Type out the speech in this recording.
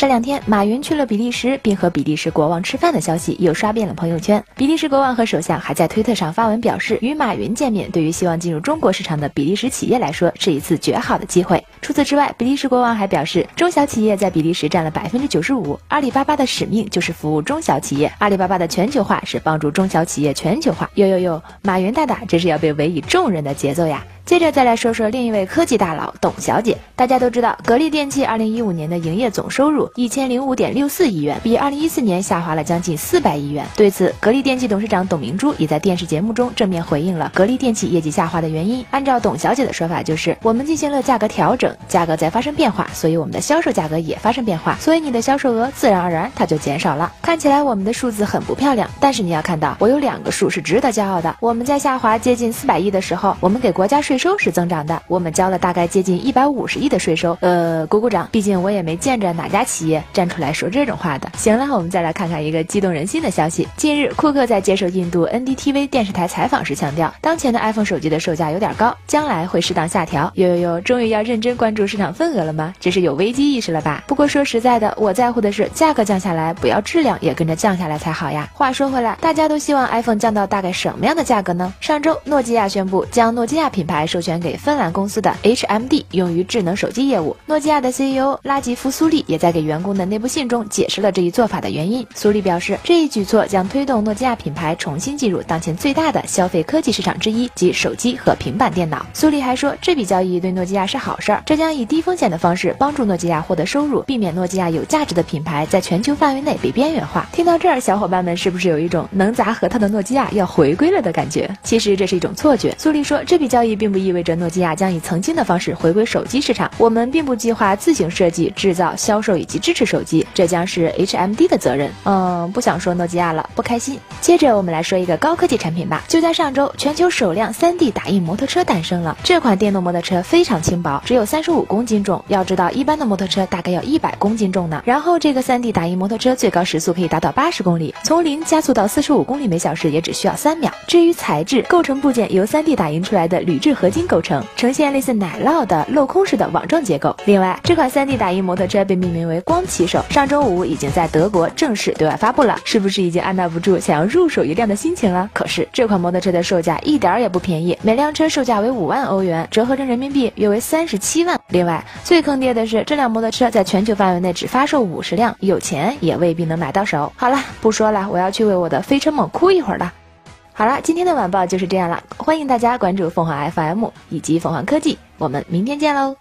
这两天，马云去了比利时，并和比利时国王吃饭的消息又刷遍了朋友圈。比利时国王和首相还在推特上发文表示，与马云见面对于希望进入中国市场的比利时企业来说是一次绝好的机会。除此之外，比利时国王还表示，中小企业在比利时占了百分之九十五，阿里巴巴的使命就是服务中小企业，阿里巴巴的全球化是帮助中小企业全球化。哟哟哟，马云大大，这是要被委以重任的节奏呀！接着再来说说另一位科技大佬董小姐。大家都知道，格力电器二零一五年的营业总收入一千零五点六四亿元，比二零一四年下滑了将近四百亿元。对此，格力电器董事长董明珠也在电视节目中正面回应了格力电器业绩下滑的原因。按照董小姐的说法，就是我们进行了价格调整，价格在发生变化，所以我们的销售价格也发生变化，所以你的销售额自然而然它就减少了。看起来我们的数字很不漂亮，但是你要看到，我有两个数是值得骄傲的。我们在下滑接近四百亿的时候，我们给国家税收是增长的。我们交了大概接近一百五十亿的税收，呃，鼓鼓掌，毕竟我也没见着哪家企业站出来说这种话的。行了，我们再来看看一个激动人心的消息。近日，库克在接受印度 NDTV 电视台采访时强调，当前的 iPhone 手机的售价有点高，将来会适当下调。哟哟哟，终于要认真关注市场份额了吗？这是有危机意识了吧？不过说实在的，我在乎的是价格降下来，不要质量也跟着降下来才好呀。话说回来，大家都希望 iPhone 降到大概什么样的价格呢？上周，诺基亚宣布将诺基亚品牌授权给芬兰公司的 HMD 用于智能手机业务。诺基亚的 CEO 拉吉夫苏利也在给员工的内部信中解释了这一做法的原因。苏利表示，这一举措将推动诺基亚品牌重新进入当前最大的消费科技市场之一，即手机和平板电脑。苏利还说，这笔交易对诺基亚是好事儿，这将以低风险的方式帮助诺基亚获得收入，避免诺基亚有价值的品牌在全球范围内被边缘化。听到这儿，小伙伴们是不是有一种能砸核桃的诺基亚要回归了的感觉？其实这是一种错觉。苏利说，这笔交易并不意味着诺基亚将以曾经的方式回归手机市场。我们并不计划自行设计、制造、销售以及支持手机，这将是 HMD 的责任。嗯，不想说诺基亚了，不开心。接着我们来说一个高科技产品吧。就在上周，全球首辆 3D 打印摩托车诞生了。这款电动摩托车非常轻薄，只有三十五公斤重。要知道，一般的摩托车大概要一百公斤重呢。然后这个 3D 打印摩托车最高时速可以达到八十公里，从零加速到四十五公里每小时也只需要三秒。至于材质，构成部件由 3D 打印出来的铝制合金构成，呈现类似奶酪的镂空式的网状结构。另外，这款 3D 打印摩托车被命名为“光骑手”，上周五已经在德国正式对外发布了。是不是已经按捺不住想要入手一辆的心情了？可是这款摩托车的售价一点也不便宜，每辆车售价为五万欧元，折合成人民币约为三十七万。另外，最坑爹的是，这辆摩托车在全球范围内只发售五十辆，有钱也未必能买到手。好了，不说了，我要去为我的飞车梦哭一会儿了。好了，今天的晚报就是这样了，欢迎大家关注凤凰 FM 以及凤凰科技，我们明天见喽。